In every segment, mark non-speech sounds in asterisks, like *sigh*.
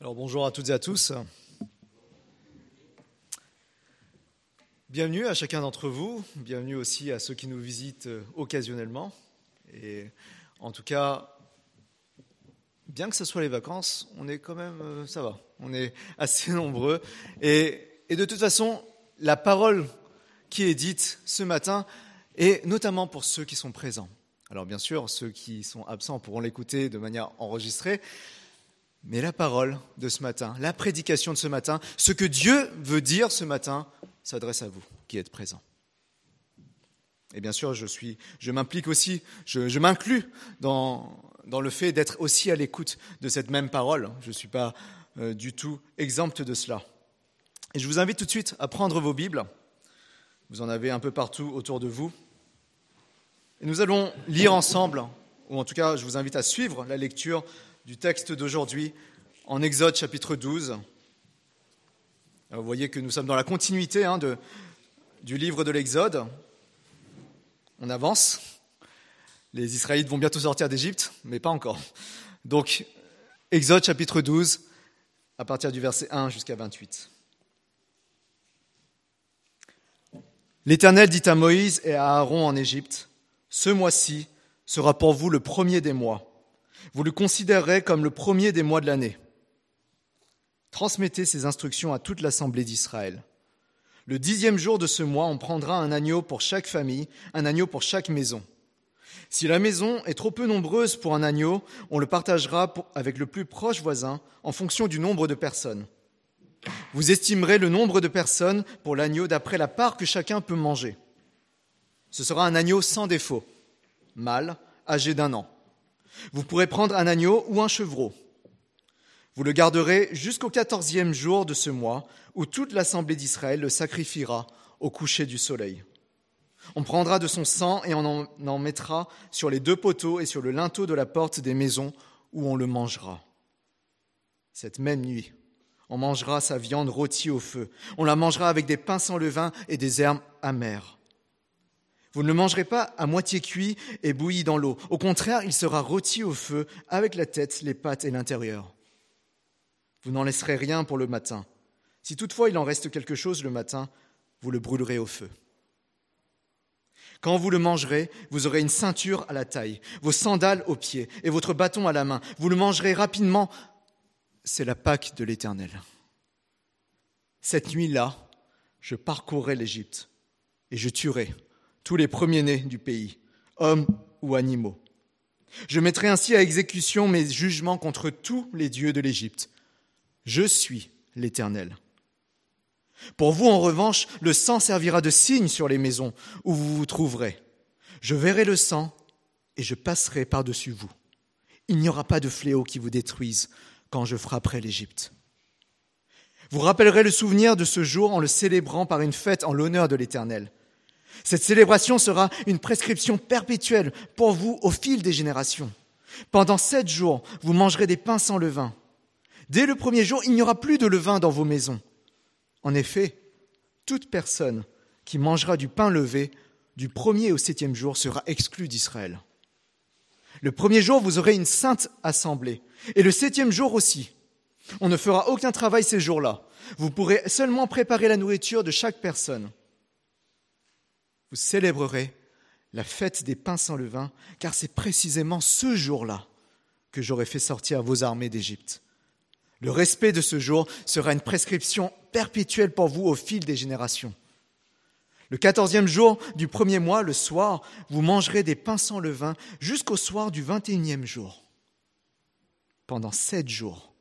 Alors bonjour à toutes et à tous. Bienvenue à chacun d'entre vous, bienvenue aussi à ceux qui nous visitent euh, occasionnellement. Et en tout cas, bien que ce soit les vacances, on est quand même, euh, ça va, on est *laughs* assez nombreux. Et, et de toute façon, la parole qui est dite ce matin est notamment pour ceux qui sont présents. Alors bien sûr, ceux qui sont absents pourront l'écouter de manière enregistrée, mais la parole de ce matin, la prédication de ce matin, ce que Dieu veut dire ce matin, s'adresse à vous qui êtes présents. Et bien sûr, je, suis, je m'implique aussi, je, m'inclus dans, dans, le fait d'être aussi à l'écoute de cette même parole. Je ne suis pas euh, du tout exempt de cela. Et je vous invite tout de suite à prendre vos Bibles. Vous en avez un peu partout autour de vous. Et nous allons lire ensemble, ou en tout cas, je vous invite à suivre la lecture du texte d'aujourd'hui en Exode chapitre 12. vous voyez que nous sommes dans la continuité hein, du livre de l'Exode. On avance. Les Israélites vont bientôt sortir d'Égypte, mais pas encore. Donc, Exode chapitre 12, à partir du verset 1 jusqu'à 28. L'Éternel dit à Moïse et à Aaron en Égypte, Ce mois-ci sera pour vous le premier des mois. Vous le considérerez comme le premier des mois de l'année. Transmettez ces instructions à toute l'assemblée d'Israël. Le dixième jour de ce mois, on prendra un agneau pour chaque famille, un agneau pour chaque maison. Si la maison est trop peu nombreuse pour un agneau, on le partagera avec le plus proche voisin en fonction du nombre de personnes. Vous estimerez le nombre de personnes pour l'agneau d'après la part que chacun peut manger. Ce sera un agneau sans défaut, mâle, âgé d'un an. Vous pourrez prendre un agneau ou un chevreau. Vous le garderez jusqu'au quatorzième jour de ce mois, où toute l'assemblée d'Israël le sacrifiera au coucher du soleil. On prendra de son sang et on en mettra sur les deux poteaux et sur le linteau de la porte des maisons où on le mangera. Cette même nuit, on mangera sa viande rôtie au feu. On la mangera avec des pains sans levain et des herbes amères. Vous ne le mangerez pas à moitié cuit et bouilli dans l'eau. Au contraire, il sera rôti au feu avec la tête, les pattes et l'intérieur. Vous n'en laisserez rien pour le matin. Si toutefois il en reste quelque chose le matin, vous le brûlerez au feu. Quand vous le mangerez, vous aurez une ceinture à la taille, vos sandales aux pieds et votre bâton à la main. Vous le mangerez rapidement. C'est la Pâque de l'Éternel. Cette nuit-là, je parcourrai l'Égypte et je tuerai tous les premiers-nés du pays, hommes ou animaux. Je mettrai ainsi à exécution mes jugements contre tous les dieux de l'Égypte. Je suis l'Éternel. Pour vous, en revanche, le sang servira de signe sur les maisons où vous vous trouverez. Je verrai le sang et je passerai par-dessus vous. Il n'y aura pas de fléau qui vous détruise quand je frapperai l'Égypte. Vous rappellerez le souvenir de ce jour en le célébrant par une fête en l'honneur de l'Éternel. Cette célébration sera une prescription perpétuelle pour vous au fil des générations. Pendant sept jours, vous mangerez des pains sans levain. Dès le premier jour, il n'y aura plus de levain dans vos maisons. En effet, toute personne qui mangera du pain levé du premier au septième jour sera exclue d'Israël. Le premier jour, vous aurez une sainte assemblée, et le septième jour aussi. On ne fera aucun travail ces jours-là. Vous pourrez seulement préparer la nourriture de chaque personne vous célébrerez la fête des pains sans levain, car c'est précisément ce jour-là que j'aurai fait sortir vos armées d'Égypte. Le respect de ce jour sera une prescription perpétuelle pour vous au fil des générations. Le quatorzième jour du premier mois, le soir, vous mangerez des pains sans levain jusqu'au soir du vingt et unième jour. Pendant sept jours,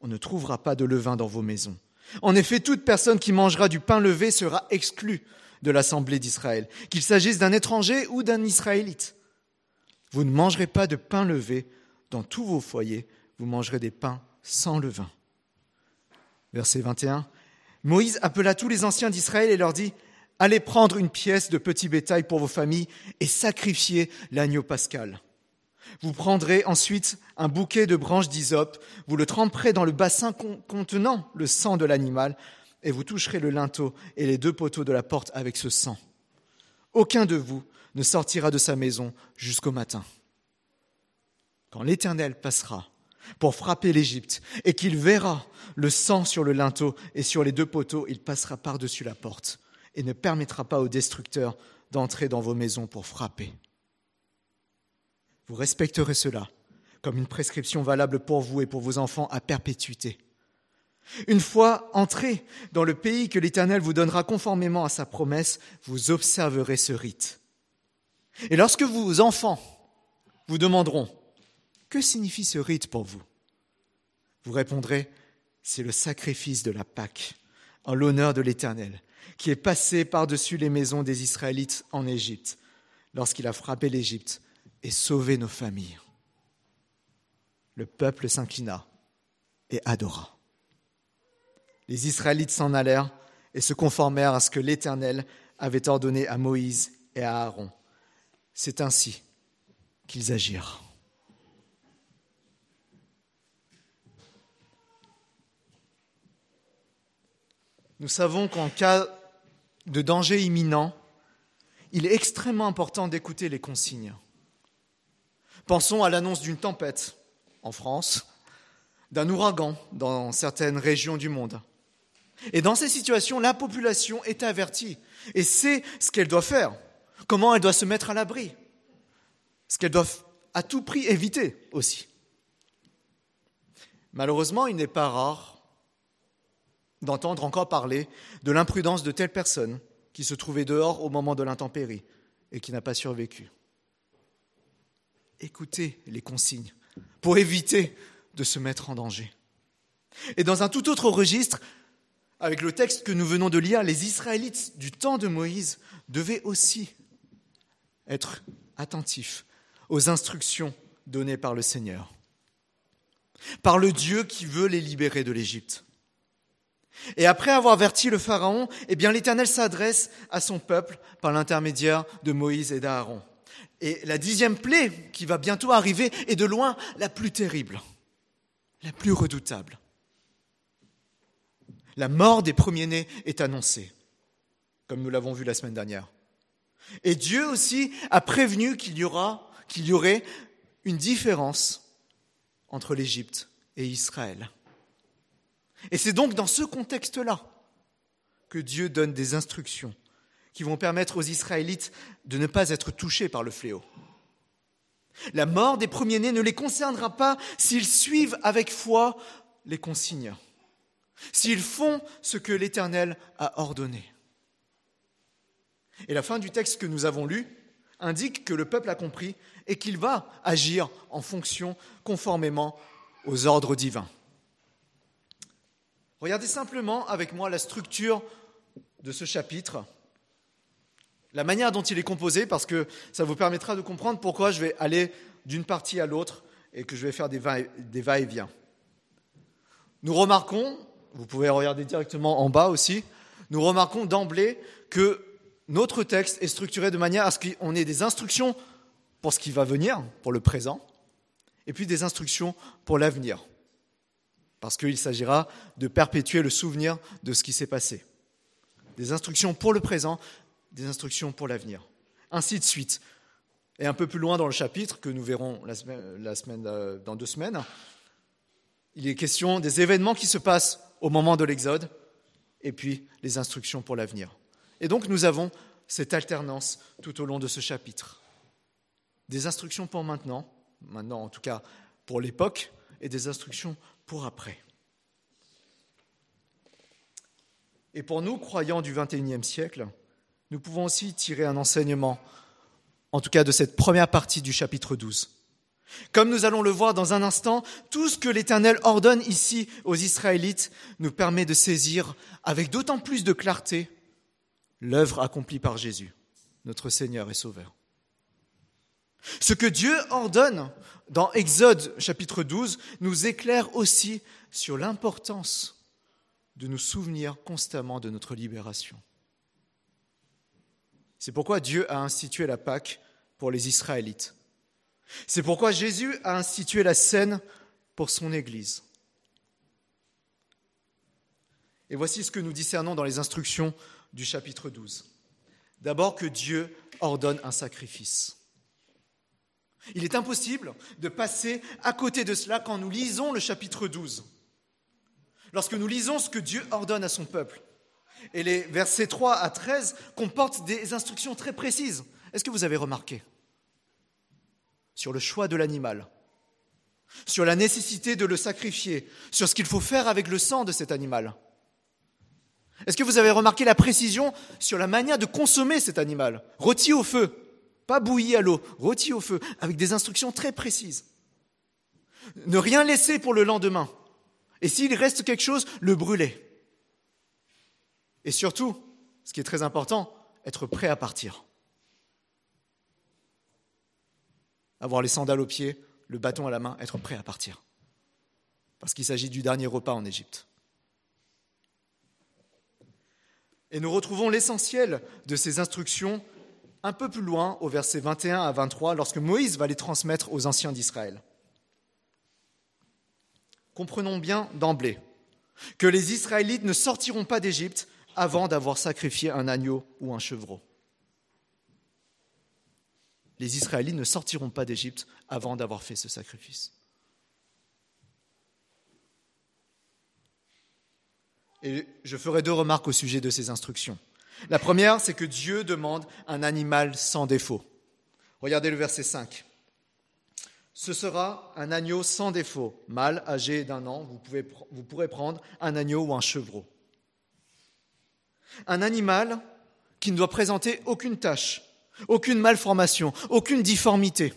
on ne trouvera pas de levain dans vos maisons. En effet, toute personne qui mangera du pain levé sera exclue de l'assemblée d'Israël, qu'il s'agisse d'un étranger ou d'un Israélite. Vous ne mangerez pas de pain levé dans tous vos foyers, vous mangerez des pains sans levain. Verset 21. Moïse appela tous les anciens d'Israël et leur dit, Allez prendre une pièce de petit bétail pour vos familles et sacrifier l'agneau pascal. Vous prendrez ensuite un bouquet de branches d'hysope, vous le tremperez dans le bassin contenant le sang de l'animal, et vous toucherez le linteau et les deux poteaux de la porte avec ce sang. Aucun de vous ne sortira de sa maison jusqu'au matin. Quand l'Éternel passera pour frapper l'Égypte, et qu'il verra le sang sur le linteau et sur les deux poteaux, il passera par-dessus la porte et ne permettra pas aux destructeurs d'entrer dans vos maisons pour frapper. Vous respecterez cela comme une prescription valable pour vous et pour vos enfants à perpétuité. Une fois entrés dans le pays que l'Éternel vous donnera conformément à sa promesse, vous observerez ce rite. Et lorsque vos enfants vous demanderont Que signifie ce rite pour vous? Vous répondrez C'est le sacrifice de la Pâque en l'honneur de l'Éternel, qui est passé par-dessus les maisons des Israélites en Égypte, lorsqu'il a frappé l'Égypte et sauvé nos familles. Le peuple s'inclina et adora. Les Israélites s'en allèrent et se conformèrent à ce que l'Éternel avait ordonné à Moïse et à Aaron. C'est ainsi qu'ils agirent. Nous savons qu'en cas de danger imminent, il est extrêmement important d'écouter les consignes. Pensons à l'annonce d'une tempête en France, d'un ouragan dans certaines régions du monde. Et dans ces situations, la population est avertie et sait ce qu'elle doit faire, comment elle doit se mettre à l'abri, ce qu'elle doit à tout prix éviter aussi. Malheureusement, il n'est pas rare d'entendre encore parler de l'imprudence de telle personne qui se trouvait dehors au moment de l'intempérie et qui n'a pas survécu. Écoutez les consignes pour éviter de se mettre en danger. Et dans un tout autre registre, avec le texte que nous venons de lire, les Israélites du temps de Moïse devaient aussi être attentifs aux instructions données par le Seigneur, par le Dieu qui veut les libérer de l'Égypte. Et après avoir averti le Pharaon, eh bien l'Éternel s'adresse à son peuple par l'intermédiaire de Moïse et d'Aaron. Et la dixième plaie qui va bientôt arriver est de loin la plus terrible, la plus redoutable. La mort des premiers-nés est annoncée, comme nous l'avons vu la semaine dernière. Et Dieu aussi a prévenu qu'il y aura, qu'il y aurait une différence entre l'Égypte et Israël. Et c'est donc dans ce contexte-là que Dieu donne des instructions qui vont permettre aux Israélites de ne pas être touchés par le fléau. La mort des premiers-nés ne les concernera pas s'ils suivent avec foi les consignes, s'ils font ce que l'Éternel a ordonné. Et la fin du texte que nous avons lu indique que le peuple a compris et qu'il va agir en fonction, conformément aux ordres divins. Regardez simplement avec moi la structure de ce chapitre, la manière dont il est composé, parce que ça vous permettra de comprendre pourquoi je vais aller d'une partie à l'autre et que je vais faire des va-et-vient. Nous remarquons, vous pouvez regarder directement en bas aussi, nous remarquons d'emblée que notre texte est structuré de manière à ce qu'on ait des instructions pour ce qui va venir, pour le présent, et puis des instructions pour l'avenir parce qu'il s'agira de perpétuer le souvenir de ce qui s'est passé. Des instructions pour le présent, des instructions pour l'avenir. Ainsi de suite. Et un peu plus loin dans le chapitre, que nous verrons la semaine, euh, dans deux semaines, il est question des événements qui se passent au moment de l'Exode et puis les instructions pour l'avenir. Et donc nous avons cette alternance tout au long de ce chapitre. Des instructions pour maintenant, maintenant en tout cas pour l'époque, et des instructions pour après. Et pour nous, croyants du XXIe siècle, nous pouvons aussi tirer un enseignement, en tout cas de cette première partie du chapitre 12. Comme nous allons le voir dans un instant, tout ce que l'Éternel ordonne ici aux Israélites nous permet de saisir avec d'autant plus de clarté l'œuvre accomplie par Jésus, notre Seigneur et Sauveur. Ce que Dieu ordonne dans Exode chapitre 12 nous éclaire aussi sur l'importance de nous souvenir constamment de notre libération. C'est pourquoi Dieu a institué la Pâque pour les Israélites. C'est pourquoi Jésus a institué la scène pour son Église. Et voici ce que nous discernons dans les instructions du chapitre 12. D'abord que Dieu ordonne un sacrifice. Il est impossible de passer à côté de cela quand nous lisons le chapitre 12. Lorsque nous lisons ce que Dieu ordonne à son peuple. Et les versets 3 à 13 comportent des instructions très précises. Est-ce que vous avez remarqué? Sur le choix de l'animal, sur la nécessité de le sacrifier, sur ce qu'il faut faire avec le sang de cet animal. Est-ce que vous avez remarqué la précision sur la manière de consommer cet animal? Rôti au feu, pas bouilli à l'eau, rôti au feu, avec des instructions très précises. Ne rien laisser pour le lendemain. Et s'il reste quelque chose, le brûler. Et surtout, ce qui est très important, être prêt à partir. Avoir les sandales aux pieds, le bâton à la main, être prêt à partir. Parce qu'il s'agit du dernier repas en Égypte. Et nous retrouvons l'essentiel de ces instructions un peu plus loin, au verset 21 à 23, lorsque Moïse va les transmettre aux anciens d'Israël. Comprenons bien d'emblée que les Israélites ne sortiront pas d'Égypte avant d'avoir sacrifié un agneau ou un chevreau. Les Israélites ne sortiront pas d'Égypte avant d'avoir fait ce sacrifice. Et je ferai deux remarques au sujet de ces instructions. La première, c'est que Dieu demande un animal sans défaut. Regardez le verset 5. Ce sera un agneau sans défaut, mâle, âgé d'un an. Vous, vous pourrez prendre un agneau ou un chevreau. Un animal qui ne doit présenter aucune tâche, aucune malformation, aucune difformité.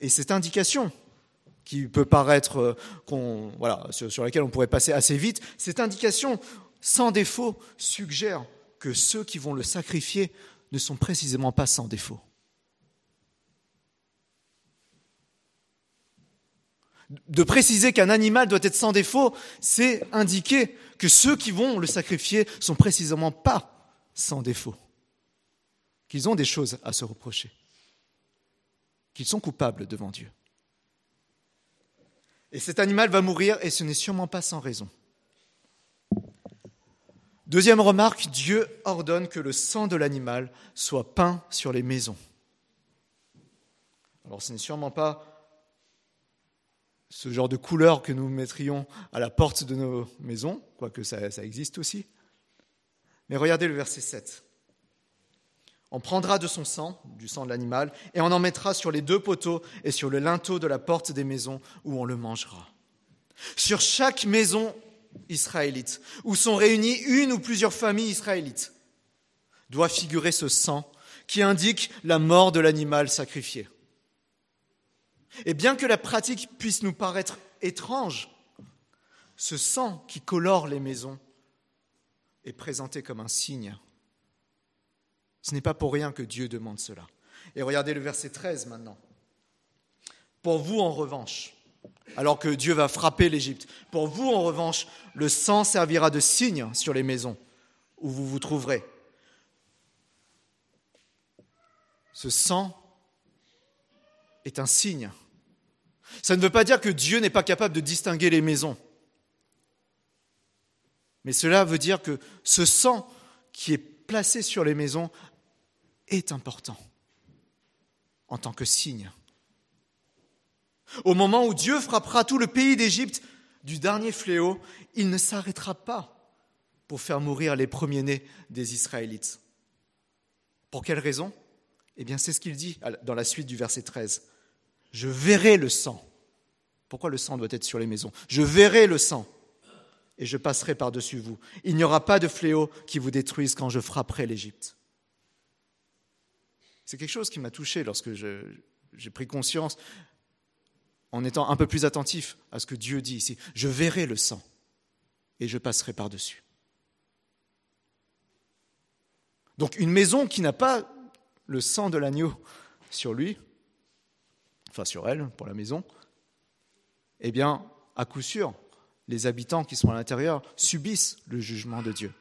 Et cette indication qui peut paraître, euh, sur, laquelle on pourrait passer assez vite, cette indication sans défaut suggère que ceux qui vont le sacrifier ne sont précisément pas sans défaut. De préciser qu'un animal doit être sans défaut, c'est indiquer que ceux qui vont le sacrifier sont précisément pas sans défaut, qu'ils ont des choses à se reprocher, qu'ils sont coupables devant Dieu. Et cet animal va mourir et ce n'est sûrement pas sans raison. Deuxième remarque, Dieu ordonne que le sang de l'animal soit peint sur les maisons. Alors ce n'est sûrement pas ce genre de couleur que nous mettrions à la porte de nos maisons, quoique ça, existe aussi. Mais regardez le verset 7. On prendra de son sang, du sang de l'animal, et on en mettra sur les deux poteaux et sur le linteau de la porte des maisons où on le mangera. Sur chaque maison israélite, où sont réunies une ou plusieurs familles israélites, doit figurer ce sang qui indique la mort de l'animal sacrifié. Et bien que la pratique puisse nous paraître étrange, ce sang qui colore les maisons est présenté comme un signe. Ce n'est pas pour rien que Dieu demande cela. Et regardez le verset 13 maintenant. Pour vous, en revanche, alors que Dieu va frapper l'Égypte. Pour vous, en revanche, le sang servira de signe sur les maisons où vous vous trouverez. Ce sang est un signe. Ça ne veut pas dire que Dieu n'est pas capable de distinguer les maisons. Mais cela veut dire que ce sang qui est placé sur les maisons est important en tant que signe. Au moment où Dieu frappera tout le pays d'Égypte du dernier fléau, il ne s'arrêtera pas pour faire mourir les premiers-nés des Israélites. Pour quelle raison? Eh bien, c'est ce qu'il dit dans la suite du verset 13. Je verrai le sang. Pourquoi le sang doit être sur les maisons? Je verrai le sang et je passerai par-dessus vous. Il n'y aura pas de fléau qui vous détruise quand je frapperai l'Égypte. C'est quelque chose qui m'a touché lorsque j'ai pris conscience en étant un peu plus attentif à ce que Dieu dit ici. Je verrai le sang et je passerai par-dessus. Donc une maison qui n'a pas le sang de l'agneau sur lui, enfin sur elle, pour la maison, eh bien, à coup sûr, les habitants qui sont à l'intérieur subissent le jugement de Dieu.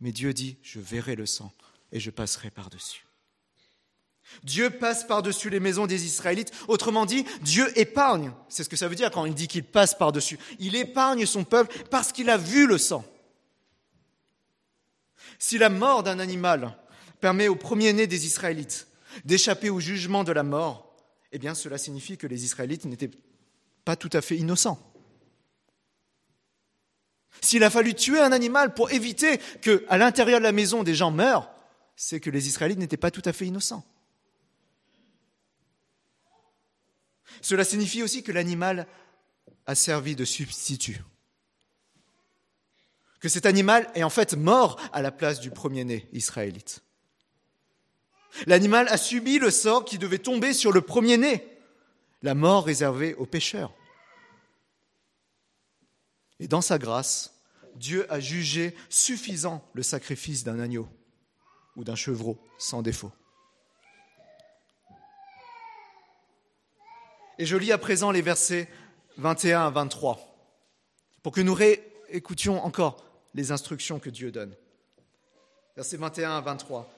Mais Dieu dit, je verrai le sang et je passerai par-dessus. Dieu passe par-dessus les maisons des Israélites. Autrement dit, Dieu épargne. C'est ce que ça veut dire quand il dit qu'il passe par-dessus. Il épargne son peuple parce qu'il a vu le sang. Si la mort d'un animal permet au premier-né des Israélites d'échapper au jugement de la mort, eh bien cela signifie que les Israélites n'étaient pas tout à fait innocents. S'il a fallu tuer un animal pour éviter que, à l'intérieur de la maison, des gens meurent, c'est que les Israélites n'étaient pas tout à fait innocents. Cela signifie aussi que l'animal a servi de substitut. Que cet animal est en fait mort à la place du premier-né israélite. L'animal a subi le sort qui devait tomber sur le premier-né, la mort réservée aux pécheurs. Et dans sa grâce, Dieu a jugé suffisant le sacrifice d'un agneau ou d'un chevreau sans défaut. Et je lis à présent les versets 21 à 23 pour que nous réécoutions encore les instructions que Dieu donne. Versets 21 à 23.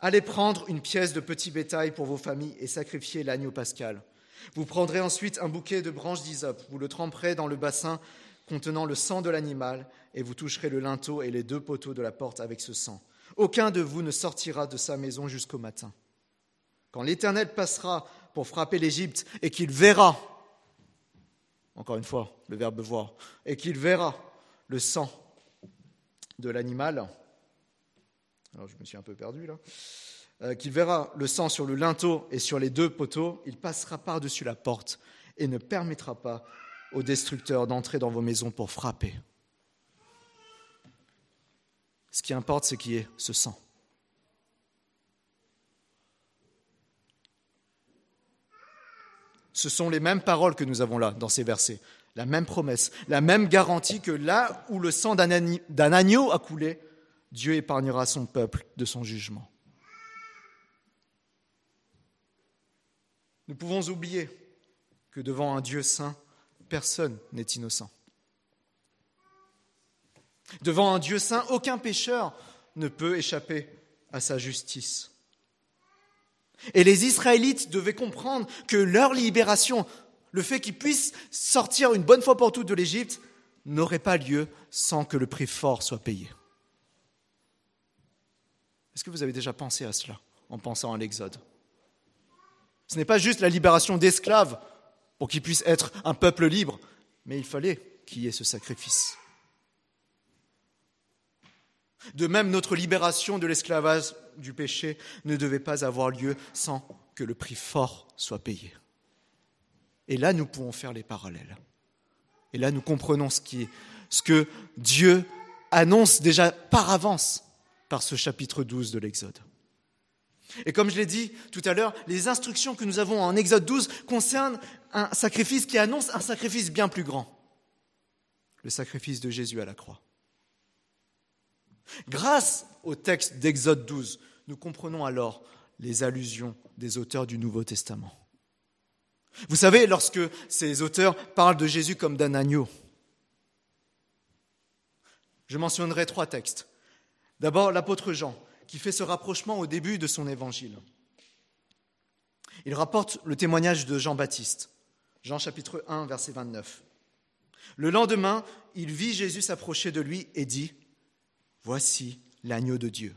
Allez prendre une pièce de petit bétail pour vos familles et sacrifier l'agneau pascal. Vous prendrez ensuite un bouquet de branches d'hysope, vous le tremperez dans le bassin contenant le sang de l'animal, et vous toucherez le linteau et les deux poteaux de la porte avec ce sang. Aucun de vous ne sortira de sa maison jusqu'au matin. Quand l'Éternel passera pour frapper l'Égypte et qu'il verra, encore une fois, le verbe voir, et qu'il verra le sang de l'animal, alors je me suis un peu perdu là, euh, qu'il verra le sang sur le linteau et sur les deux poteaux, il passera par-dessus la porte et ne permettra pas au destructeur d'entrer dans vos maisons pour frapper. Ce qui importe, c'est qu'il y ait ce sang. Ce sont les mêmes paroles que nous avons là dans ces versets, la même promesse, la même garantie que là où le sang d'un agneau a coulé, Dieu épargnera son peuple de son jugement. Nous pouvons oublier que devant un Dieu saint, personne n'est innocent. Devant un Dieu saint, aucun pécheur ne peut échapper à sa justice. Et les Israélites devaient comprendre que leur libération, le fait qu'ils puissent sortir une bonne fois pour toutes de l'Égypte, n'aurait pas lieu sans que le prix fort soit payé. Est-ce que vous avez déjà pensé à cela en pensant à l'Exode? Ce n'est pas juste la libération d'esclaves pour qu'ils puissent être un peuple libre, mais il fallait qu'il y ait ce sacrifice. De même, notre libération de l'esclavage du péché ne devait pas avoir lieu sans que le prix fort soit payé. Et là, nous pouvons faire les parallèles. Et là, nous comprenons ce, qui est, ce que Dieu annonce déjà par avance par ce chapitre 12 de l'Exode. Et comme je l'ai dit tout à l'heure, les instructions que nous avons en Exode 12 concernent un sacrifice qui annonce un sacrifice bien plus grand, le sacrifice de Jésus à la croix. Grâce au texte d'Exode 12, nous comprenons alors les allusions des auteurs du Nouveau Testament. Vous savez, lorsque ces auteurs parlent de Jésus comme d'un agneau, je mentionnerai trois textes. D'abord, l'apôtre Jean, qui fait ce rapprochement au début de son évangile. Il rapporte le témoignage de Jean-Baptiste, Jean chapitre 1, verset 29. Le lendemain, il vit Jésus s'approcher de lui et dit, Voici l'agneau de Dieu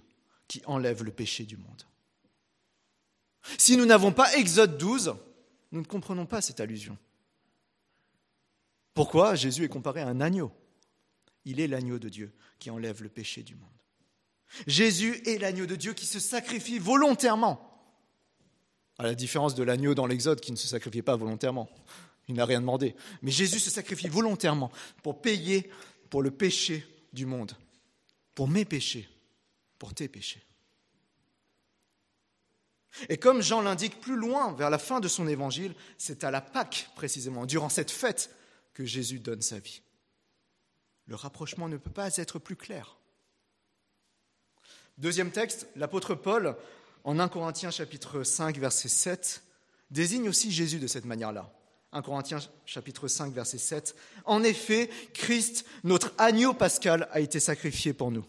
qui enlève le péché du monde. Si nous n'avons pas Exode 12, nous ne comprenons pas cette allusion. Pourquoi Jésus est comparé à un agneau? Il est l'agneau de Dieu qui enlève le péché du monde. Jésus est l'agneau de Dieu qui se sacrifie volontairement. À la différence de l'agneau dans l'Exode qui ne se sacrifiait pas volontairement. Il n'a rien demandé. Mais Jésus se sacrifie volontairement pour payer pour le péché du monde, pour mes péchés, pour tes péchés. Et comme Jean l'indique plus loin, vers la fin de son évangile, c'est à la Pâque précisément, durant cette fête, que Jésus donne sa vie. Le rapprochement ne peut pas être plus clair. Deuxième texte, l'apôtre Paul, en 1 Corinthiens chapitre 5, verset 7, désigne aussi Jésus de cette manière-là. 1 Corinthiens chapitre 5, verset 7. En effet, Christ, notre agneau pascal, a été sacrifié pour nous.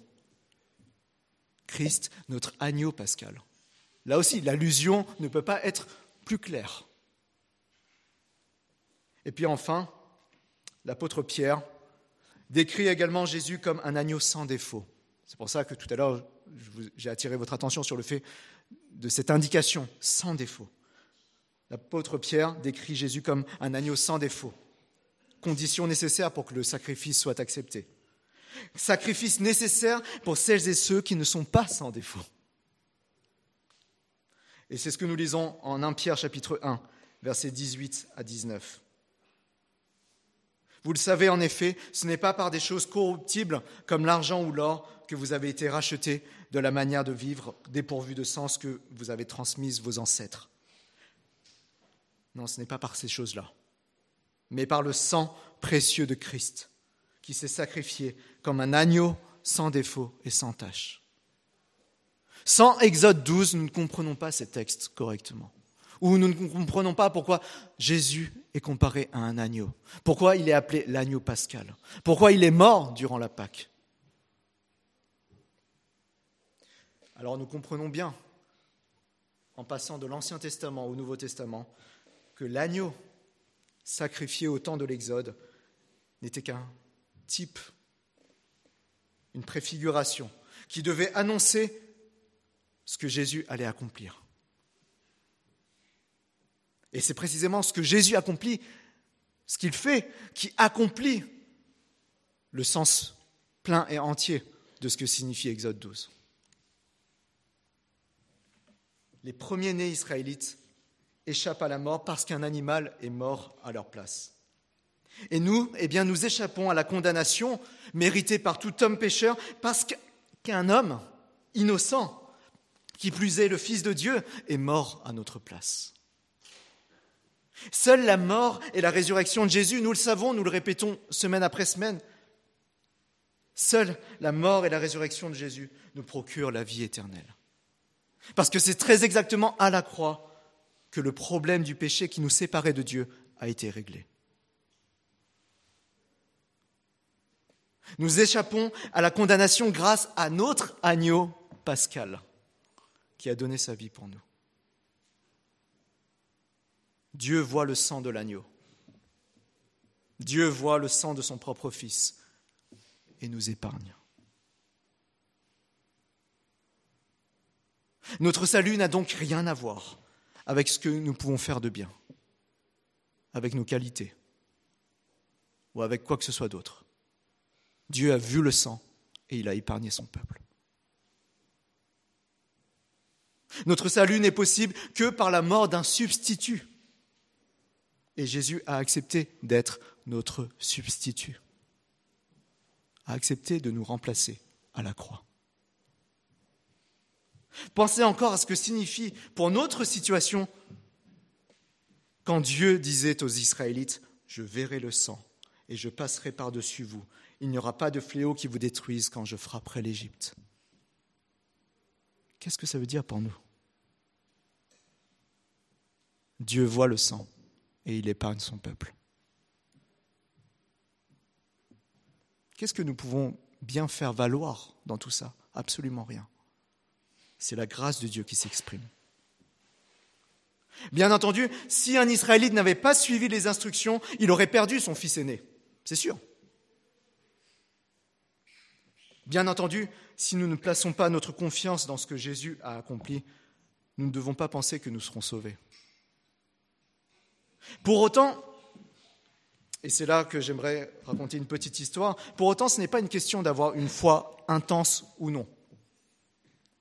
Christ, notre agneau pascal. Là aussi, l'allusion ne peut pas être plus claire. Et puis enfin, l'apôtre Pierre décrit également Jésus comme un agneau sans défaut. C'est pour ça que tout à l'heure, j'ai attiré votre attention sur le fait de cette indication sans défaut. L'apôtre Pierre décrit Jésus comme un agneau sans défaut, condition nécessaire pour que le sacrifice soit accepté. Sacrifice nécessaire pour celles et ceux qui ne sont pas sans défaut. Et c'est ce que nous lisons en 1 Pierre chapitre 1, versets 18 à 19. Vous le savez en effet, ce n'est pas par des choses corruptibles comme l'argent ou l'or que vous avez été rachetés de la manière de vivre dépourvue de sens que vous avez transmise vos ancêtres. Non, ce n'est pas par ces choses-là, mais par le sang précieux de Christ qui s'est sacrifié comme un agneau sans défaut et sans tache. Sans Exode 12, nous ne comprenons pas ces textes correctement. Ou nous ne comprenons pas pourquoi Jésus est comparé à un agneau. Pourquoi il est appelé l'agneau pascal? Pourquoi il est mort durant la Pâque? Alors nous comprenons bien, en passant de l'Ancien Testament au Nouveau Testament, que l'agneau sacrifié au temps de l'Exode n'était qu'un type, une préfiguration, qui devait annoncer ce que Jésus allait accomplir. Et c'est précisément ce que Jésus accomplit, ce qu'il fait, qui accomplit le sens plein et entier de ce que signifie Exode 12. Les premiers-nés israélites échappent à la mort parce qu'un animal est mort à leur place. Et nous, eh bien, nous échappons à la condamnation méritée par tout homme pécheur parce qu'un homme innocent, qui plus est le Fils de Dieu, est mort à notre place. Seule la mort et la résurrection de Jésus, nous le savons, nous le répétons semaine après semaine, seule la mort et la résurrection de Jésus nous procurent la vie éternelle. Parce que c'est très exactement à la croix que le problème du péché qui nous séparait de Dieu a été réglé. Nous échappons à la condamnation grâce à notre agneau pascal qui a donné sa vie pour nous. Dieu voit le sang de l'agneau. Dieu voit le sang de son propre Fils et nous épargne. Notre salut n'a donc rien à voir avec ce que nous pouvons faire de bien, avec nos qualités ou avec quoi que ce soit d'autre. Dieu a vu le sang et il a épargné son peuple. Notre salut n'est possible que par la mort d'un substitut. Et Jésus a accepté d'être notre substitut, a accepté de nous remplacer à la croix. Pensez encore à ce que signifie pour notre situation quand Dieu disait aux Israélites, je verrai le sang et je passerai par-dessus vous il n'y aura pas de fléau qui vous détruise quand je frapperai l'Égypte. Qu'est-ce que ça veut dire pour nous? Dieu voit le sang et il épargne son peuple. Qu'est-ce que nous pouvons bien faire valoir dans tout ça? Absolument rien. C'est la grâce de Dieu qui s'exprime. Bien entendu, si un Israélite n'avait pas suivi les instructions, il aurait perdu son fils aîné. C'est sûr. Bien entendu, si nous ne plaçons pas notre confiance dans ce que Jésus a accompli, nous ne devons pas penser que nous serons sauvés. Pour autant, et c'est là que j'aimerais raconter une petite histoire, pour autant ce n'est pas une question d'avoir une foi intense ou non.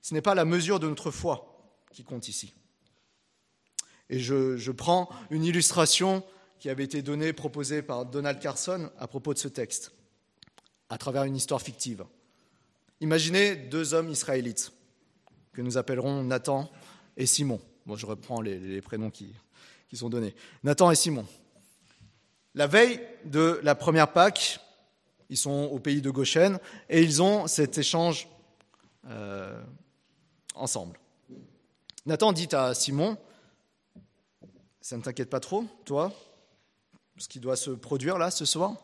Ce n'est pas la mesure de notre foi qui compte ici. Et je, prends une illustration qui avait été donnée, proposée par Donald Carson à propos de ce texte, à travers une histoire fictive. Imaginez deux hommes israélites que nous appellerons Nathan et Simon. Bon, je reprends les, prénoms qui, sont donnés. Nathan et Simon. La veille de la première Pâque, ils sont au pays de Goshen et ils ont cet échange euh, ensemble. Nathan dit à Simon, ça ne t'inquiète pas trop, toi, ce qui doit se produire là ce soir?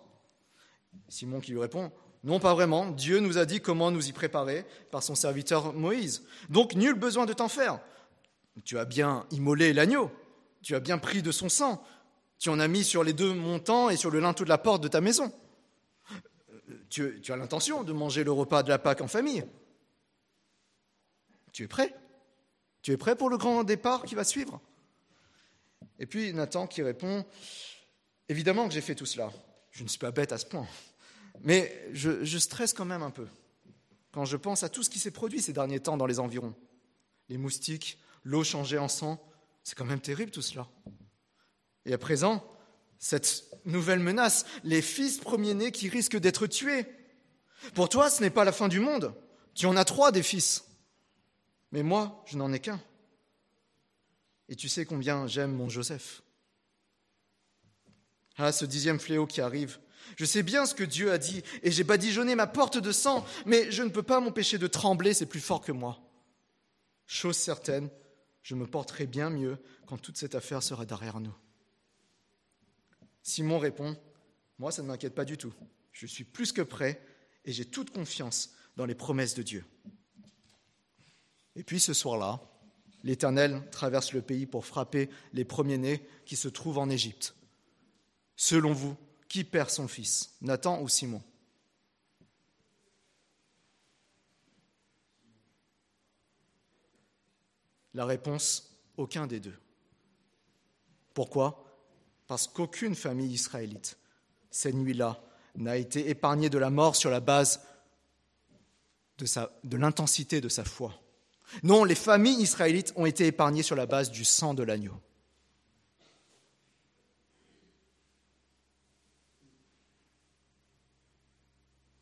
Simon qui lui répond, non, pas vraiment. Dieu nous a dit comment nous y préparer par son serviteur Moïse. Donc, nul besoin de t'en faire. Tu as bien immolé l'agneau. Tu as bien pris de son sang. Tu en as mis sur les deux montants et sur le linteau de la porte de ta maison. Tu, as l'intention de manger le repas de la Pâque en famille. Tu es prêt? Tu es prêt pour le grand départ qui va suivre? Et puis Nathan qui répond, évidemment que j'ai fait tout cela. Je ne suis pas bête à ce point. Mais je stresse quand même un peu quand je pense à tout ce qui s'est produit ces derniers temps dans les environs. Les moustiques, l'eau changée en sang, c'est quand même terrible tout cela. Et à présent, cette nouvelle menace, les fils premiers-nés qui risquent d'être tués. Pour toi, ce n'est pas la fin du monde. Tu en as trois des fils. Mais moi, je n'en ai qu'un. Et tu sais combien j'aime mon Joseph. Ah, ce dixième fléau qui arrive. Je sais bien ce que Dieu a dit, et j'ai badigeonné ma porte de sang, mais je ne peux pas m'empêcher de trembler, c'est plus fort que moi. Chose certaine, je me porterai bien mieux quand toute cette affaire sera derrière nous. Simon répond, Moi, ça ne m'inquiète pas du tout. Je suis plus que prêt et j'ai toute confiance dans les promesses de Dieu. Et puis ce soir-là, l'Éternel traverse le pays pour frapper les premiers-nés qui se trouvent en Égypte. Selon vous, qui perd son fils, Nathan ou Simon? La réponse, aucun des deux. Pourquoi? Parce qu'aucune famille israélite, cette nuit-là, n'a été épargnée de la mort sur la base de, de l'intensité de sa foi. Non, les familles israélites ont été épargnées sur la base du sang de l'agneau.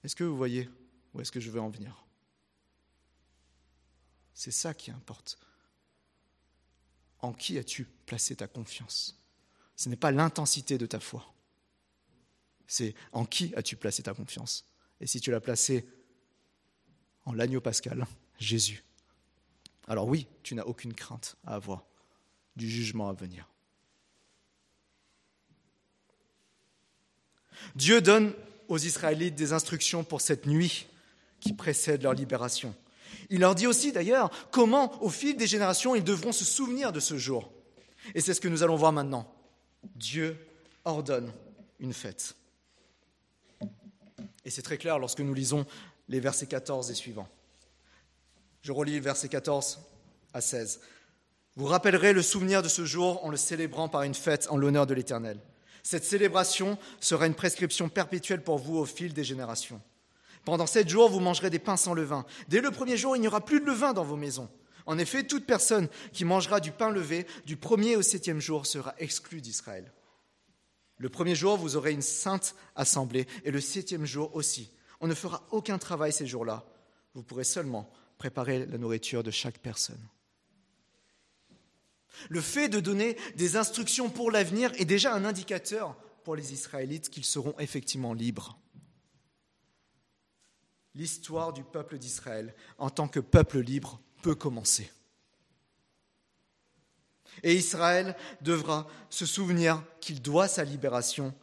Est-ce que vous voyez où est-ce que je veux en venir? C'est ça qui importe. En qui as-tu placé ta confiance? Ce n'est pas l'intensité de ta foi. C'est en qui as-tu placé ta confiance? Et si tu l'as placé en l'agneau pascal, Jésus, alors oui, tu n'as aucune crainte à avoir du jugement à venir. Dieu donne aux Israélites des instructions pour cette nuit qui précède leur libération. Il leur dit aussi d'ailleurs comment, au fil des générations, ils devront se souvenir de ce jour. Et c'est ce que nous allons voir maintenant. Dieu ordonne une fête. Et c'est très clair lorsque nous lisons les versets 14 et suivants. Je relis le verset 14 à 16. Vous rappellerez le souvenir de ce jour en le célébrant par une fête en l'honneur de l'Éternel. Cette célébration sera une prescription perpétuelle pour vous au fil des générations. Pendant sept jours, vous mangerez des pains sans levain. Dès le premier jour, il n'y aura plus de levain dans vos maisons. En effet, toute personne qui mangera du pain levé du premier au septième jour sera exclue d'Israël. Le premier jour, vous aurez une sainte assemblée, et le septième jour aussi. On ne fera aucun travail ces jours-là. Vous pourrez seulement préparer la nourriture de chaque personne. Le fait de donner des instructions pour l'avenir est déjà un indicateur pour les Israélites qu'ils seront effectivement libres. L'histoire du peuple d'Israël en tant que peuple libre peut commencer. Et Israël devra se souvenir qu'il doit sa libération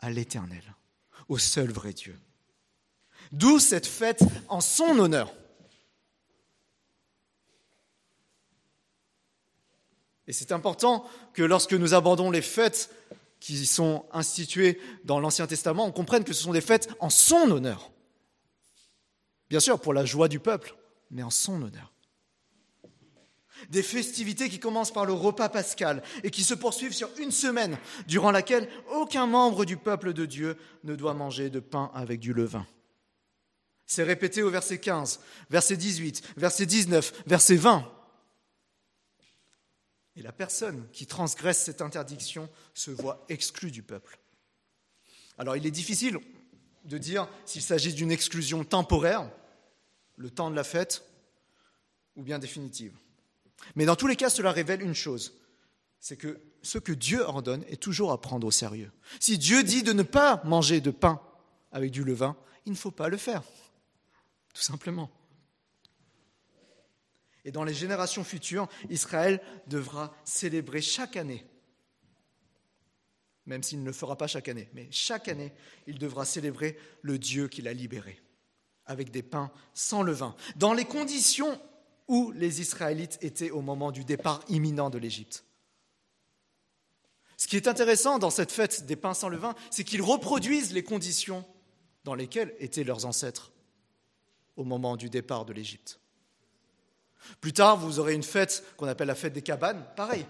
à l'Éternel, au seul vrai Dieu. D'où cette fête en son honneur. Et c'est important que lorsque nous abordons les fêtes qui sont instituées dans l'Ancien Testament, on comprenne que ce sont des fêtes en son honneur. Bien sûr, pour la joie du peuple, mais en son honneur. Des festivités qui commencent par le repas pascal et qui se poursuivent sur une semaine, durant laquelle aucun membre du peuple de Dieu ne doit manger de pain avec du levain. C'est répété au verset 15, verset 18, verset 19, verset 20. Et la personne qui transgresse cette interdiction se voit exclue du peuple. Alors il est difficile de dire s'il s'agit d'une exclusion temporaire, le temps de la fête, ou bien définitive. Mais dans tous les cas, cela révèle une chose, c'est que ce que Dieu ordonne est toujours à prendre au sérieux. Si Dieu dit de ne pas manger de pain avec du levain, il ne faut pas le faire, tout simplement. Et dans les générations futures, Israël devra célébrer chaque année, même s'il ne le fera pas chaque année, mais chaque année, il devra célébrer le Dieu qui l'a libéré, avec des pains sans levain, dans les conditions où les Israélites étaient au moment du départ imminent de l'Égypte. Ce qui est intéressant dans cette fête des pains sans levain, c'est qu'ils reproduisent les conditions dans lesquelles étaient leurs ancêtres au moment du départ de l'Égypte. Plus tard, vous aurez une fête qu'on appelle la fête des cabanes. Pareil,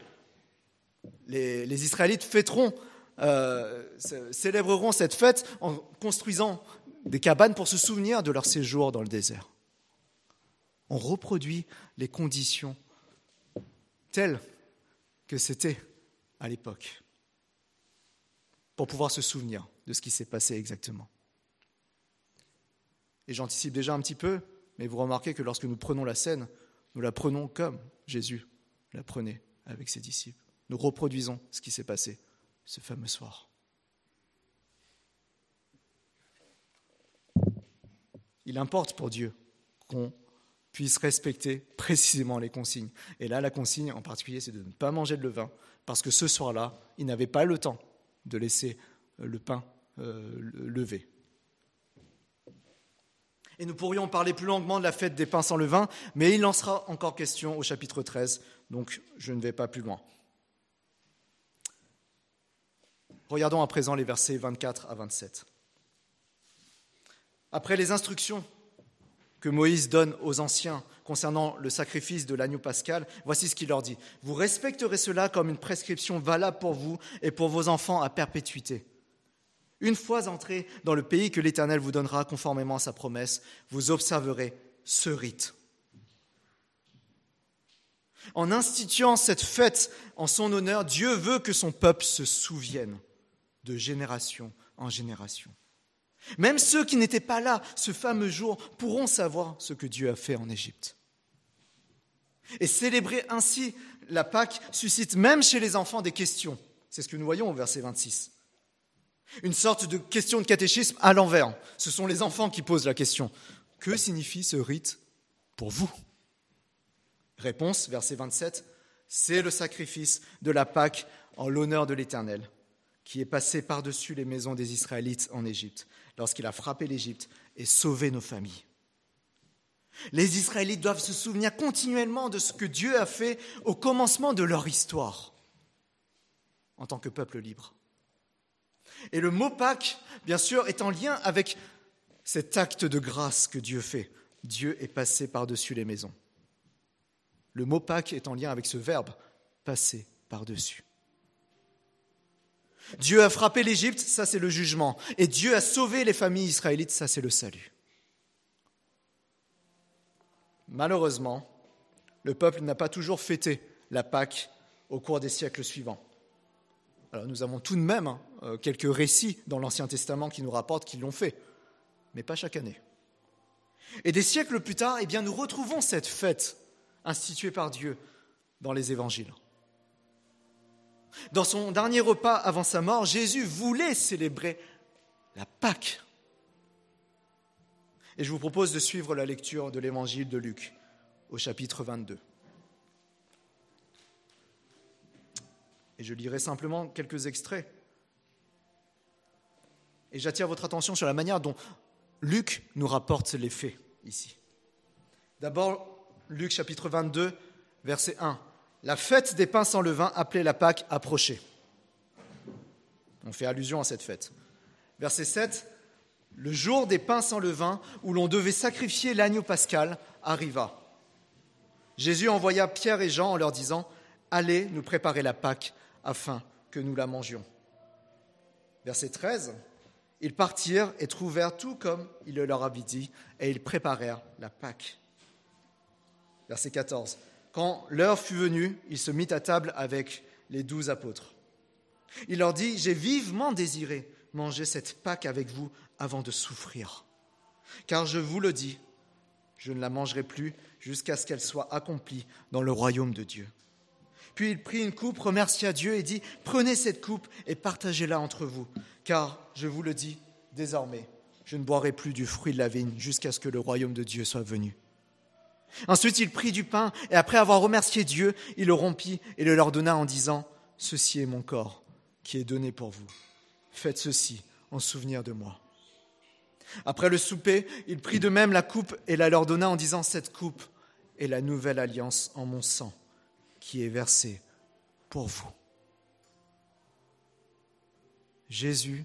les, Israélites fêteront, euh, célébreront cette fête en construisant des cabanes pour se souvenir de leur séjour dans le désert. On reproduit les conditions telles que c'était à l'époque pour pouvoir se souvenir de ce qui s'est passé exactement. Et j'anticipe déjà un petit peu, mais vous remarquez que lorsque nous prenons la scène, nous la prenons comme Jésus la prenait avec ses disciples. Nous reproduisons ce qui s'est passé ce fameux soir. Il importe pour Dieu qu'on puisse respecter précisément les consignes. Et là, la consigne en particulier, c'est de ne pas manger de levain, parce que ce soir-là, il n'avait pas le temps de laisser le pain euh, levé. Et nous pourrions parler plus longuement de la fête des pains sans levain, mais il en sera encore question au chapitre 13, donc je ne vais pas plus loin. Regardons à présent les versets 24 à 27. Après les instructions que Moïse donne aux anciens concernant le sacrifice de l'agneau pascal, voici ce qu'il leur dit. Vous respecterez cela comme une prescription valable pour vous et pour vos enfants à perpétuité. Une fois entrés dans le pays que l'Éternel vous donnera conformément à sa promesse, vous observerez ce rite. En instituant cette fête en son honneur, Dieu veut que son peuple se souvienne de génération en génération. Même ceux qui n'étaient pas là ce fameux jour pourront savoir ce que Dieu a fait en Égypte. Et célébrer ainsi la Pâque suscite même chez les enfants des questions. C'est ce que nous voyons au verset 26. Une sorte de question de catéchisme à l'envers. Ce sont les enfants qui posent la question. Que signifie ce rite pour vous? Réponse, verset 27. C'est le sacrifice de la Pâque en l'honneur de l'Éternel, qui est passé par-dessus les maisons des Israélites en Égypte lorsqu'il a frappé l'Égypte et sauvé nos familles. Les Israélites doivent se souvenir continuellement de ce que Dieu a fait au commencement de leur histoire en tant que peuple libre. Et le mot Pâques, bien sûr, est en lien avec cet acte de grâce que Dieu fait. Dieu est passé par-dessus les maisons. Le mot Pâques est en lien avec ce verbe, passer par-dessus. Dieu a frappé l'Égypte, ça c'est le jugement. Et Dieu a sauvé les familles israélites, ça c'est le salut. Malheureusement, le peuple n'a pas toujours fêté la Pâque au cours des siècles suivants. Alors nous avons tout de même hein, euh, quelques récits dans l'Ancien Testament qui nous rapportent qu'ils l'ont fait, mais pas chaque année. Et des siècles plus tard, eh bien, nous retrouvons cette fête instituée par Dieu dans les évangiles. Dans son dernier repas avant sa mort, Jésus voulait célébrer la Pâque. Et je vous propose de suivre la lecture de l'évangile de Luc au chapitre 22. Et je lirai simplement quelques extraits. Et j'attire votre attention sur la manière dont Luc nous rapporte les faits ici. D'abord, Luc chapitre 22, verset 1 la fête des pains sans levain, appelée la Pâque, approchait. On fait allusion à cette fête. Verset 7, le jour des pains sans levain, où l'on devait sacrifier l'agneau pascal, arriva. Jésus envoya Pierre et Jean en leur disant, Allez nous préparer la Pâque afin que nous la mangions. Verset 13, ils partirent et trouvèrent tout comme il le leur avait dit, et ils préparèrent la Pâque. Verset 14, quand l'heure fut venue, il se mit à table avec les douze apôtres. Il leur dit, J'ai vivement désiré manger cette Pâque avec vous avant de souffrir. Car je vous le dis, je ne la mangerai plus jusqu'à ce qu'elle soit accomplie dans le royaume de Dieu. Puis il prit une coupe, remercia Dieu et dit, Prenez cette coupe et partagez-la entre vous, car je vous le dis, désormais, je ne boirai plus du fruit de la vigne jusqu'à ce que le royaume de Dieu soit venu. Ensuite, il prit du pain, et après avoir remercié Dieu, il le rompit et le leur donna en disant, Ceci est mon corps qui est donné pour vous. Faites ceci en souvenir de moi. Après le souper, il prit de même la coupe et la leur donna en disant, Cette coupe est la nouvelle alliance en mon sang qui est versée pour vous. Jésus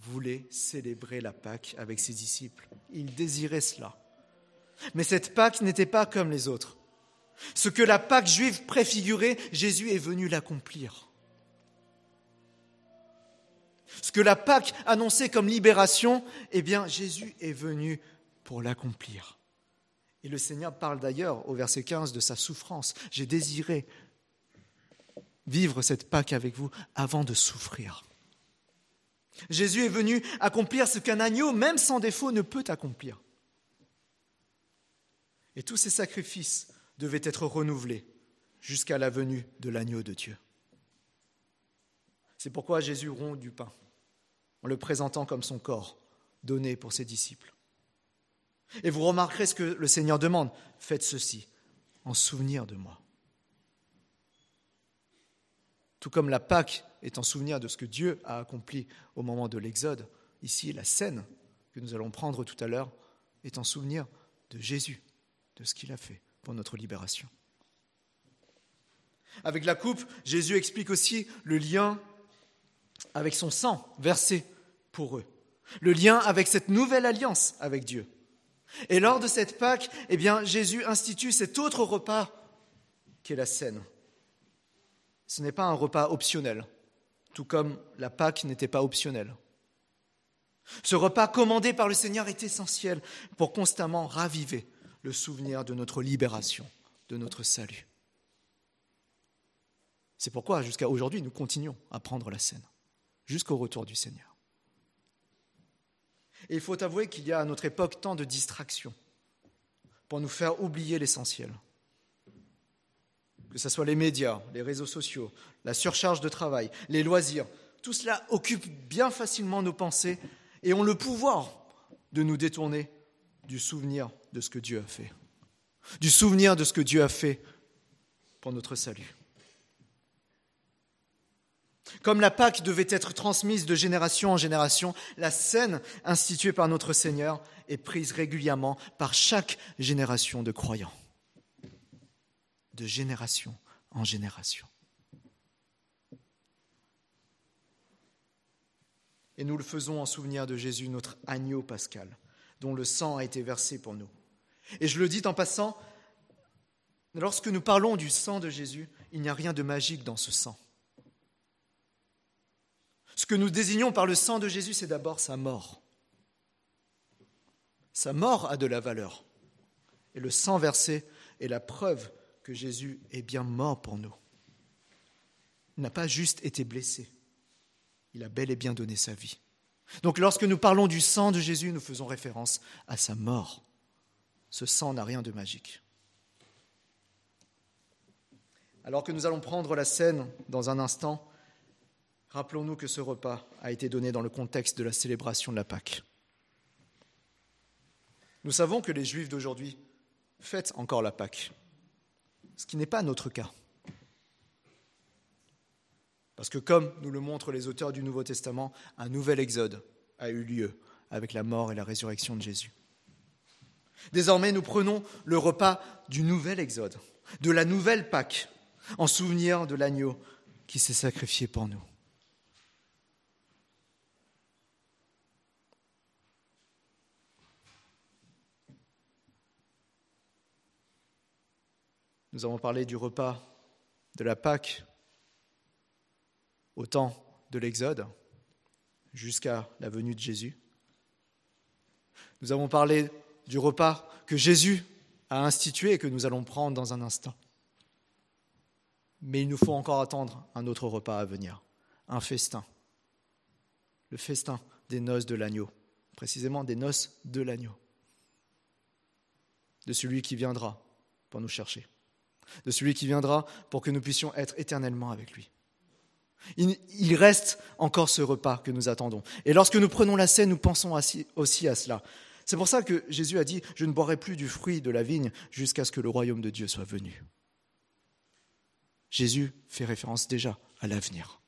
voulait célébrer la Pâque avec ses disciples. Il désirait cela. Mais cette Pâque n'était pas comme les autres. Ce que la Pâque juive préfigurait, Jésus est venu l'accomplir. Ce que la Pâque annonçait comme libération, eh bien Jésus est venu pour l'accomplir. Et le Seigneur parle d'ailleurs au verset 15 de sa souffrance. J'ai désiré vivre cette Pâque avec vous avant de souffrir. Jésus est venu accomplir ce qu'un agneau, même sans défaut, ne peut accomplir. Et tous ces sacrifices devaient être renouvelés jusqu'à la venue de l'agneau de Dieu. C'est pourquoi Jésus rompt du pain en le présentant comme son corps donné pour ses disciples. Et vous remarquerez ce que le Seigneur demande. Faites ceci en souvenir de moi. Tout comme la Pâque est en souvenir de ce que Dieu a accompli au moment de l'Exode, ici la scène que nous allons prendre tout à l'heure est en souvenir de Jésus, de ce qu'il a fait pour notre libération. Avec la coupe, Jésus explique aussi le lien avec son sang versé pour eux, le lien avec cette nouvelle alliance avec Dieu. Et lors de cette Pâque, eh bien, Jésus institue cet autre repas qu'est la scène. Ce n'est pas un repas optionnel, tout comme la Pâque n'était pas optionnelle. Ce repas commandé par le Seigneur est essentiel pour constamment raviver le souvenir de notre libération, de notre salut. C'est pourquoi jusqu'à aujourd'hui, nous continuons à prendre la scène, jusqu'au retour du Seigneur. Et il faut avouer qu'il y a à notre époque tant de distractions pour nous faire oublier l'essentiel. Que ce soit les médias, les réseaux sociaux, la surcharge de travail, les loisirs, tout cela occupe bien facilement nos pensées et ont le pouvoir de nous détourner du souvenir de ce que Dieu a fait, du souvenir de ce que Dieu a fait pour notre salut. Comme la Pâque devait être transmise de génération en génération, la scène instituée par notre Seigneur est prise régulièrement par chaque génération de croyants. De génération en génération. Et nous le faisons en souvenir de Jésus, notre agneau pascal, dont le sang a été versé pour nous. Et je le dis en passant, lorsque nous parlons du sang de Jésus, il n'y a rien de magique dans ce sang. Ce que nous désignons par le sang de Jésus, c'est d'abord sa mort. Sa mort a de la valeur. Et le sang versé est la preuve que Jésus est bien mort pour nous. Il n'a pas juste été blessé, il a bel et bien donné sa vie. Donc lorsque nous parlons du sang de Jésus, nous faisons référence à sa mort. Ce sang n'a rien de magique. Alors que nous allons prendre la scène dans un instant, Rappelons-nous que ce repas a été donné dans le contexte de la célébration de la Pâque. Nous savons que les Juifs d'aujourd'hui fêtent encore la Pâque, ce qui n'est pas notre cas. Parce que comme nous le montrent les auteurs du Nouveau Testament, un nouvel exode a eu lieu avec la mort et la résurrection de Jésus. Désormais, nous prenons le repas du nouvel exode, de la nouvelle Pâque, en souvenir de l'agneau qui s'est sacrifié pour nous. Nous avons parlé du repas de la Pâque au temps de l'Exode jusqu'à la venue de Jésus. Nous avons parlé du repas que Jésus a institué et que nous allons prendre dans un instant. Mais il nous faut encore attendre un autre repas à venir, un festin, le festin des noces de l'agneau, précisément des noces de l'agneau, de celui qui viendra pour nous chercher de celui qui viendra pour que nous puissions être éternellement avec lui. Il reste encore ce repas que nous attendons. Et lorsque nous prenons la scène, nous pensons aussi à cela. C'est pour ça que Jésus a dit, je ne boirai plus du fruit de la vigne jusqu'à ce que le royaume de Dieu soit venu. Jésus fait référence déjà à l'avenir.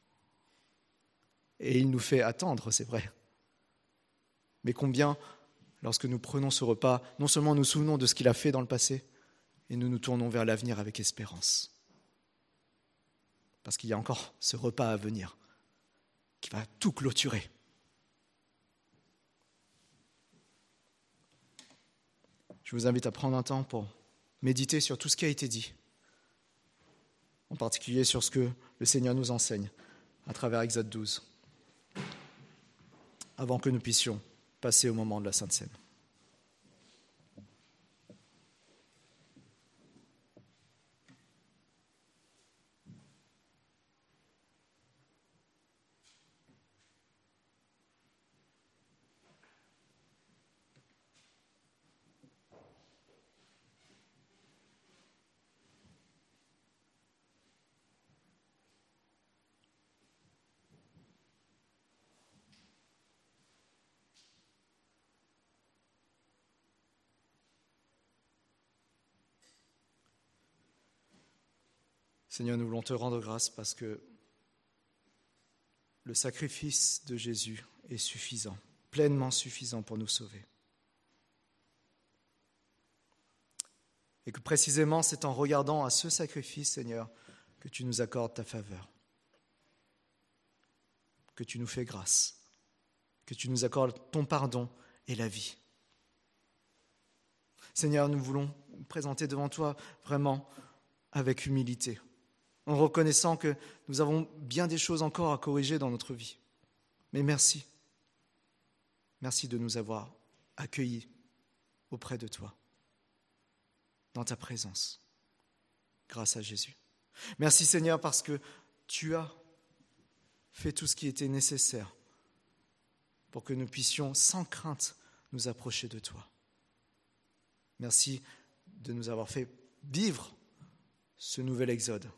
Et il nous fait attendre, c'est vrai. Mais combien, lorsque nous prenons ce repas, non seulement nous souvenons de ce qu'il a fait dans le passé, et nous nous tournons vers l'avenir avec espérance. Parce qu'il y a encore ce repas à venir qui va tout clôturer. Je vous invite à prendre un temps pour méditer sur tout ce qui a été dit, en particulier sur ce que le Seigneur nous enseigne à travers Exode 12, avant que nous puissions passer au moment de la Sainte Seine. Seigneur, nous voulons te rendre grâce parce que le sacrifice de Jésus est suffisant, pleinement suffisant pour nous sauver. Et que précisément c'est en regardant à ce sacrifice, Seigneur, que tu nous accordes ta faveur, que tu nous fais grâce, que tu nous accordes ton pardon et la vie. Seigneur, nous voulons nous présenter devant toi vraiment avec humilité en reconnaissant que nous avons bien des choses encore à corriger dans notre vie. Mais merci. Merci de nous avoir accueillis auprès de toi, dans ta présence, grâce à Jésus. Merci Seigneur parce que tu as fait tout ce qui était nécessaire pour que nous puissions sans crainte nous approcher de toi. Merci de nous avoir fait vivre ce nouvel exode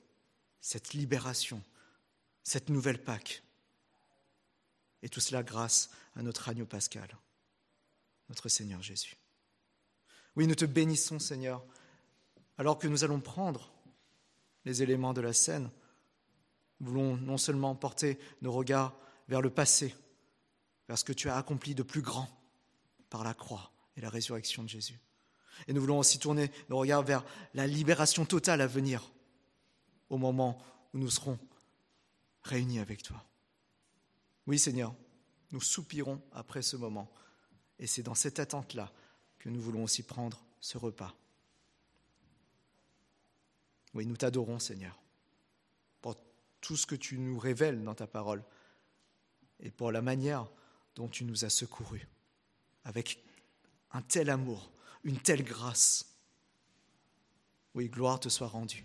cette libération, cette nouvelle Pâque. Et tout cela grâce à notre agneau pascal, notre Seigneur Jésus. Oui, nous te bénissons, Seigneur, alors que nous allons prendre les éléments de la scène. Nous voulons non seulement porter nos regards vers le passé, vers ce que tu as accompli de plus grand par la croix et la résurrection de Jésus. Et nous voulons aussi tourner nos regards vers la libération totale à venir au moment où nous serons réunis avec toi. Oui Seigneur, nous soupirons après ce moment. Et c'est dans cette attente-là que nous voulons aussi prendre ce repas. Oui, nous t'adorons Seigneur pour tout ce que tu nous révèles dans ta parole et pour la manière dont tu nous as secourus avec un tel amour, une telle grâce. Oui, gloire te soit rendue.